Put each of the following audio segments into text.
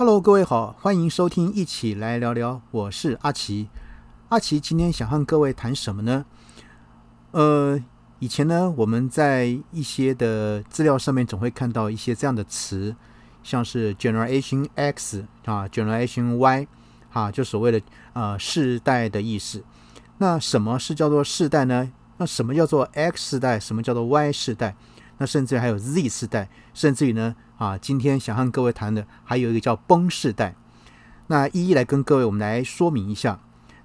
Hello，各位好，欢迎收听，一起来聊聊。我是阿奇。阿奇今天想和各位谈什么呢？呃，以前呢，我们在一些的资料上面总会看到一些这样的词，像是 Generation X 啊，Generation Y 啊，就所谓的呃世代的意思。那什么是叫做世代呢？那什么叫做 X 世代？什么叫做 Y 世代？那甚至还有 Z 世代，甚至于呢啊，今天想和各位谈的还有一个叫崩世代。那一一来跟各位我们来说明一下。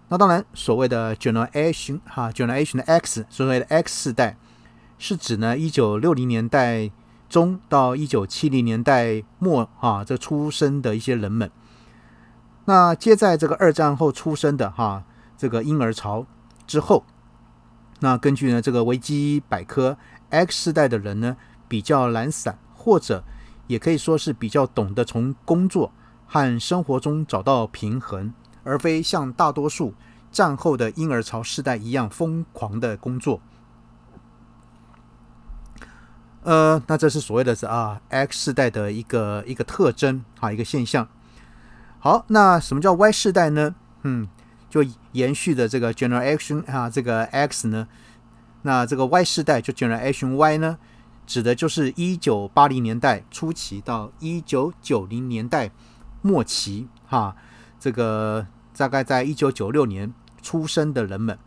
那当然，所谓的 Generation 哈，Generation 的 X，所谓的 X 世代，是指呢一九六零年代中到一九七零年代末啊，这出生的一些人们。那接在这个二战后出生的哈，这个婴儿潮之后，那根据呢这个维基百科。X 世代的人呢，比较懒散，或者也可以说是比较懂得从工作和生活中找到平衡，而非像大多数战后的婴儿潮世代一样疯狂的工作。呃，那这是所谓的是啊，X 世代的一个一个特征啊，一个现象。好，那什么叫 Y 世代呢？嗯，就延续的这个 Generation 啊，这个 X 呢？那这个 Y 世代就 Generation Y 呢，指的就是一九八零年代初期到一九九零年代末期，哈，这个大概在一九九六年出生的人们。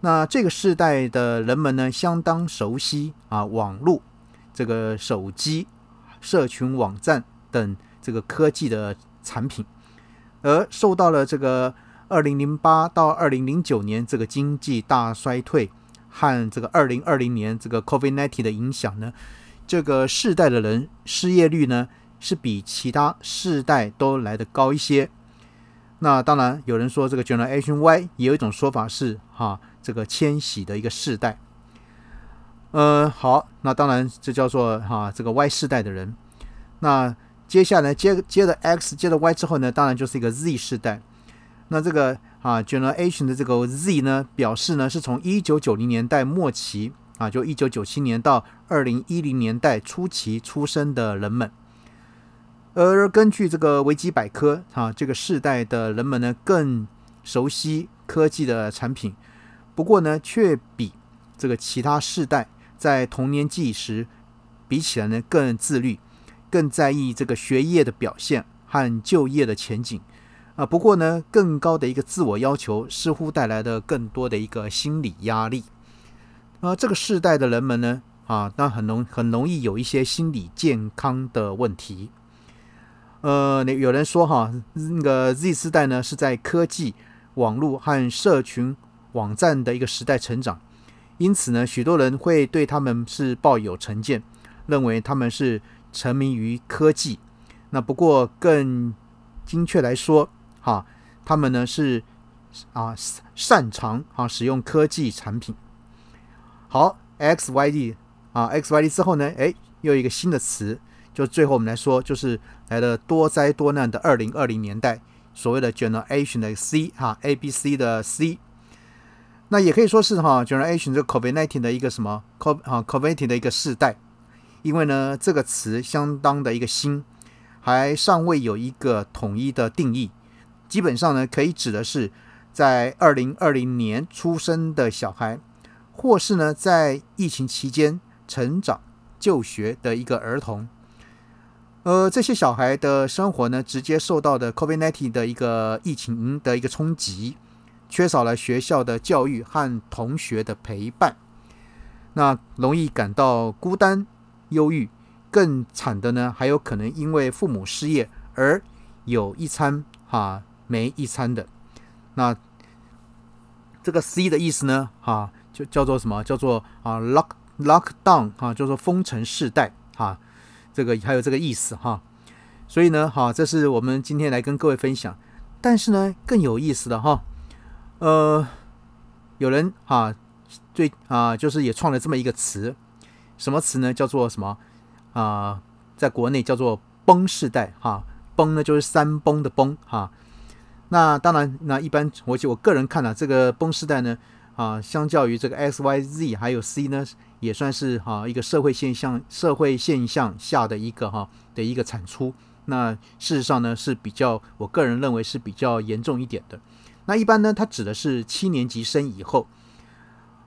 那这个世代的人们呢，相当熟悉啊网络、这个手机、社群网站等这个科技的产品，而受到了这个二零零八到二零零九年这个经济大衰退。和这个二零二零年这个 COVID-19 的影响呢，这个世代的人失业率呢是比其他世代都来得高一些。那当然有人说这个 Generation Y 也有一种说法是哈这个迁徙的一个世代。呃，好，那当然这叫做哈这个 Y 世代的人。那接下来接接着 X 接着 Y 之后呢，当然就是一个 Z 世代。那这个。啊，Generation 的这个 Z 呢，表示呢是从一九九零年代末期啊，就一九九七年到二零一零年代初期出生的人们。而根据这个维基百科啊，这个世代的人们呢更熟悉科技的产品，不过呢却比这个其他世代在童年纪时比起来呢更自律，更在意这个学业的表现和就业的前景。啊，不过呢，更高的一个自我要求似乎带来的更多的一个心理压力。啊，这个世代的人们呢，啊，那很容很容易有一些心理健康的问题。呃，那有人说哈，那个 Z 世代呢是在科技、网络和社群网站的一个时代成长，因此呢，许多人会对他们是抱有成见，认为他们是沉迷于科技。那不过更精确来说，啊，他们呢是啊擅长啊使用科技产品。好，X Y D 啊，X Y D 之后呢，哎，又一个新的词，就最后我们来说，就是来了多灾多难的二零二零年代，所谓的 Generation 的 C 哈，A B C 的 C，那也可以说是哈 Generation 这个 COVID nineteen 的一个什么 Co 啊 COVID 的一个世代，因为呢这个词相当的一个新，还尚未有一个统一的定义。基本上呢，可以指的是在二零二零年出生的小孩，或是呢在疫情期间成长就学的一个儿童。呃，这些小孩的生活呢，直接受到的 COVID-19 的一个疫情的一个冲击，缺少了学校的教育和同学的陪伴，那容易感到孤单、忧郁。更惨的呢，还有可能因为父母失业而有一餐哈。没一餐的，那这个 C 的意思呢？哈，就叫做什么？叫做啊，lock lockdown 哈，叫做封城世代哈，这个还有这个意思哈。所以呢，哈，这是我们今天来跟各位分享。但是呢，更有意思的哈，呃，有人哈，最啊，就是也创了这么一个词，什么词呢？叫做什么啊？在国内叫做崩世代哈，崩呢就是山崩的崩哈。那当然，那一般我就我个人看了这个崩时代呢，啊，相较于这个 X Y Z 还有 C 呢，也算是哈一个社会现象社会现象下的一个哈的一个产出那事实上呢是比较，我个人认为是比较严重一点的。那一般呢，它指的是七年级生以后，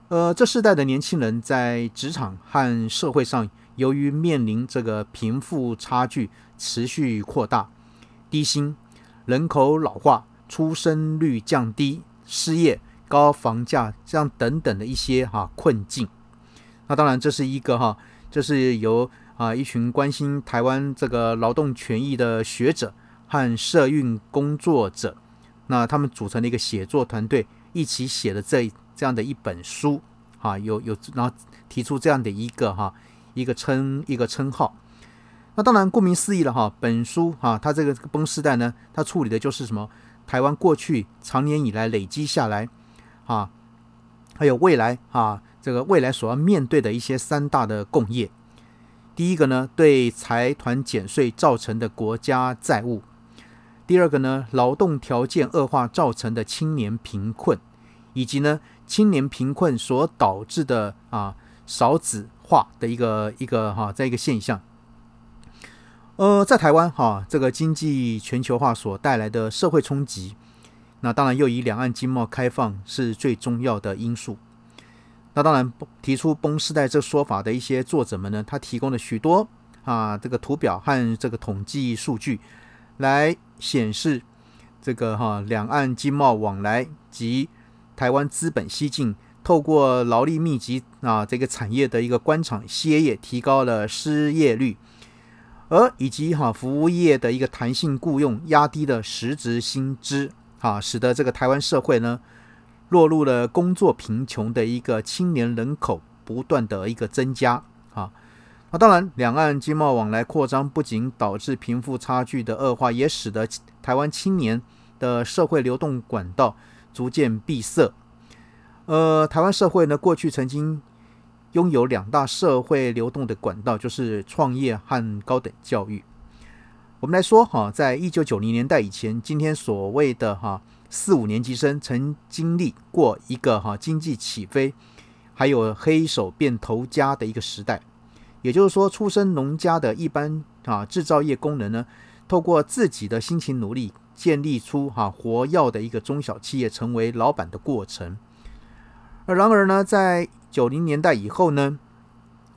呃，这世代的年轻人在职场和社会上，由于面临这个贫富差距持续扩大、低薪、人口老化、出生率降低、失业、高房价这样等等的一些哈困境。那当然，这是一个哈，这是由啊一群关心台湾这个劳动权益的学者和社运工作者。那他们组成的一个写作团队，一起写的这这样的一本书，哈，有有，然后提出这样的一个哈一个称一个称号。那当然，顾名思义了哈，本书哈，它这个崩时代呢，它处理的就是什么？台湾过去长年以来累积下来，啊，还有未来啊，这个未来所要面对的一些三大的共业。第一个呢，对财团减税造成的国家债务。第二个呢，劳动条件恶化造成的青年贫困，以及呢青年贫困所导致的啊少子化的一个一个哈这一个现象。呃，在台湾哈，这个经济全球化所带来的社会冲击，那当然又以两岸经贸开放是最重要的因素。那当然提出“崩时代”这说法的一些作者们呢，他提供了许多啊这个图表和这个统计数据。来显示这个哈两岸经贸往来及台湾资本西进，透过劳力密集啊这个产业的一个官场歇业，提高了失业率，而以及哈服务业的一个弹性雇佣，压低了实职薪资，啊，使得这个台湾社会呢落入了工作贫穷的一个青年人口不断的一个增加啊。那当然，两岸经贸往来扩张不仅导致贫富差距的恶化，也使得台湾青年的社会流动管道逐渐闭塞。呃，台湾社会呢，过去曾经拥有两大社会流动的管道，就是创业和高等教育。我们来说哈，在一九九零年代以前，今天所谓的哈四五年级生，曾经历过一个哈经济起飞，还有黑手变头家的一个时代。也就是说，出身农家的一般啊制造业工人呢，透过自己的辛勤努力，建立出哈活跃的一个中小企业，成为老板的过程。而然而呢，在九零年代以后呢，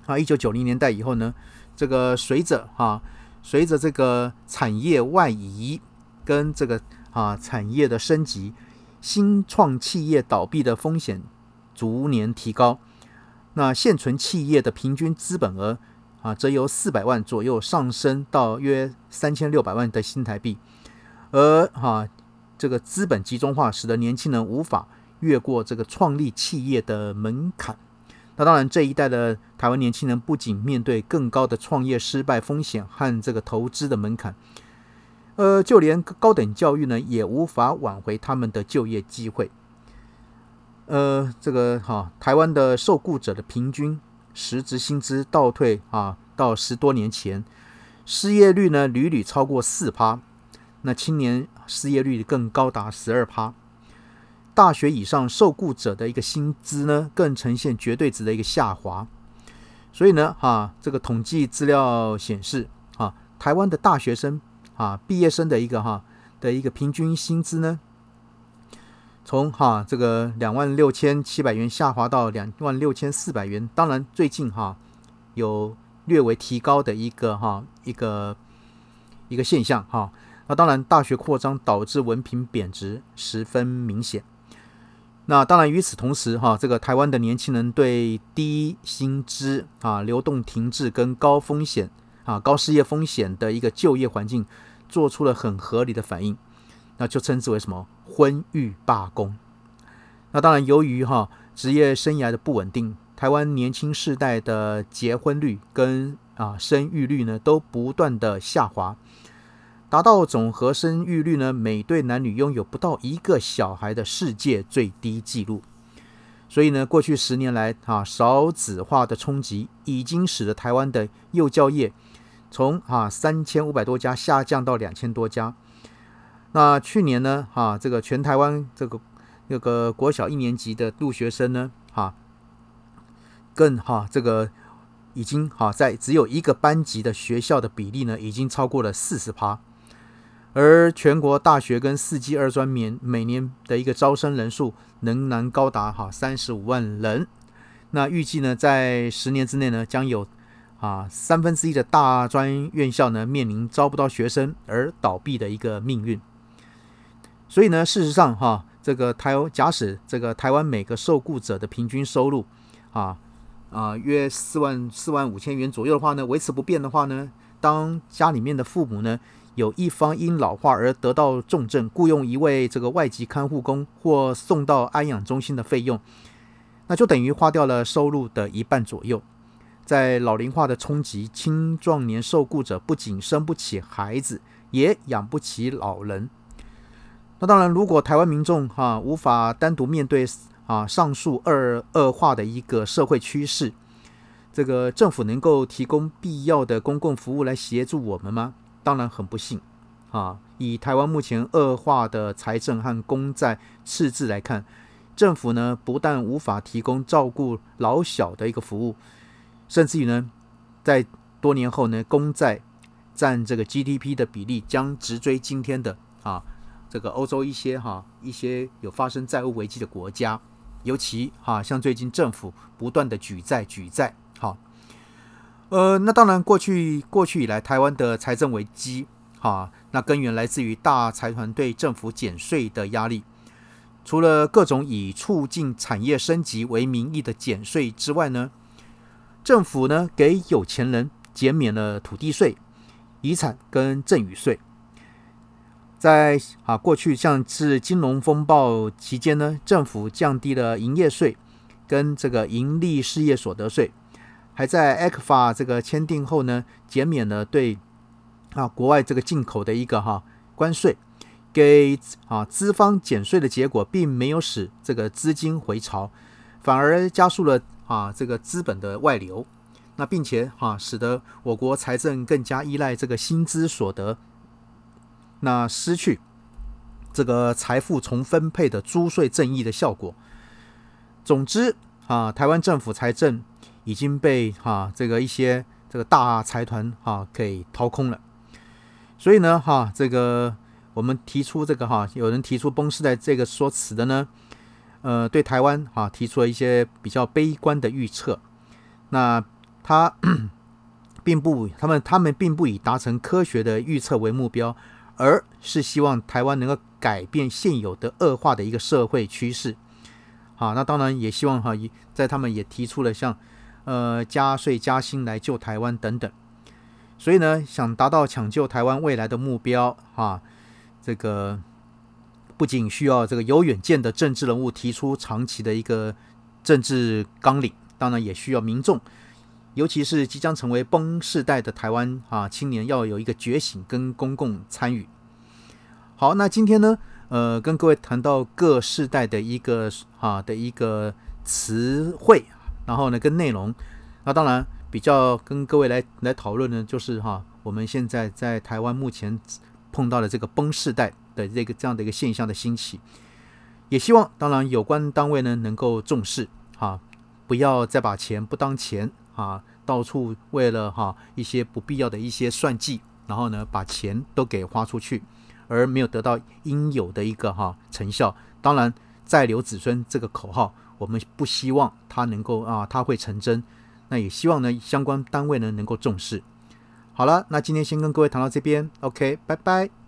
啊一九九零年代以后呢，这个随着哈随着这个产业外移跟这个啊产业的升级，新创企业倒闭的风险逐年提高。那现存企业的平均资本额啊，则由四百万左右上升到约三千六百万的新台币，而哈这个资本集中化使得年轻人无法越过这个创立企业的门槛。那当然，这一代的台湾年轻人不仅面对更高的创业失败风险和这个投资的门槛，呃，就连高等教育呢，也无法挽回他们的就业机会。呃，这个哈，台湾的受雇者的平均实质薪资倒退啊，到十多年前，失业率呢屡屡超过四趴，那青年失业率更高达十二趴，大学以上受雇者的一个薪资呢更呈现绝对值的一个下滑，所以呢，哈，这个统计资料显示，啊，台湾的大学生啊，毕业生的一个哈的一个平均薪资呢。从哈这个两万六千七百元下滑到两万六千四百元，当然最近哈有略微提高的一个哈一个一个现象哈。那当然大学扩张导致文凭贬值十分明显。那当然与此同时哈，这个台湾的年轻人对低薪资啊、流动停滞跟高风险啊、高失业风险的一个就业环境，做出了很合理的反应。那就称之为什么婚育罢工？那当然，由于哈职业生涯的不稳定，台湾年轻世代的结婚率跟啊生育率呢都不断的下滑，达到总和生育率呢每对男女拥有不到一个小孩的世界最低纪录。所以呢，过去十年来啊少子化的冲击，已经使得台湾的幼教业从啊三千五百多家下降到两千多家。那去年呢，哈，这个全台湾这个那个国小一年级的入学生呢，哈，更哈这个已经哈在只有一个班级的学校的比例呢，已经超过了四十趴。而全国大学跟四技二专免每年的一个招生人数仍然高达哈三十五万人。那预计呢，在十年之内呢，将有啊三分之一的大专院校呢面临招不到学生而倒闭的一个命运。所以呢，事实上哈，这个台假使这个台湾每个受雇者的平均收入啊啊约四万四万五千元左右的话呢，维持不变的话呢，当家里面的父母呢。有一方因老化而得到重症，雇佣一位这个外籍看护工或送到安养中心的费用，那就等于花掉了收入的一半左右。在老龄化的冲击，青壮年受雇者不仅生不起孩子，也养不起老人。那当然，如果台湾民众哈无法单独面对啊上述二恶化的一个社会趋势，这个政府能够提供必要的公共服务来协助我们吗？当然很不幸，啊，以台湾目前恶化的财政和公债赤字来看，政府呢不但无法提供照顾老小的一个服务，甚至于呢，在多年后呢，公债占这个 GDP 的比例将直追今天的啊这个欧洲一些哈一些有发生债务危机的国家，尤其哈像最近政府不断的举债举债，好。呃，那当然，过去过去以来，台湾的财政危机，哈，那根源来自于大财团对政府减税的压力。除了各种以促进产业升级为名义的减税之外呢，政府呢给有钱人减免了土地税、遗产跟赠与税。在啊过去像是金融风暴期间呢，政府降低了营业税跟这个盈利事业所得税。还在 ECFA 这个签订后呢，减免了对啊国外这个进口的一个哈关税，给啊资方减税的结果，并没有使这个资金回潮，反而加速了啊这个资本的外流，那并且哈使得我国财政更加依赖这个薪资所得，那失去这个财富重分配的租税正义的效果。总之啊，台湾政府财政。已经被哈这个一些这个大财团哈给掏空了，所以呢哈这个我们提出这个哈有人提出崩市的这个说辞的呢，呃对台湾哈提出了一些比较悲观的预测，那他 并不他们他们并不以达成科学的预测为目标，而是希望台湾能够改变现有的恶化的一个社会趋势，好那当然也希望哈在他们也提出了像。呃，加税加薪来救台湾等等，所以呢，想达到抢救台湾未来的目标，哈，这个不仅需要这个有远见的政治人物提出长期的一个政治纲领，当然也需要民众，尤其是即将成为崩世代的台湾啊青年，要有一个觉醒跟公共参与。好，那今天呢，呃，跟各位谈到各世代的一个啊的一个词汇。然后呢，跟内容，那当然比较跟各位来来讨论呢，就是哈，我们现在在台湾目前碰到的这个崩世代的这个这样的一个现象的兴起，也希望当然有关单位呢能够重视哈，不要再把钱不当钱啊，到处为了哈一些不必要的一些算计，然后呢把钱都给花出去，而没有得到应有的一个哈成效。当然，再留子孙这个口号。我们不希望它能够啊，它会成真。那也希望呢，相关单位呢能够重视。好了，那今天先跟各位谈到这边，OK，拜拜。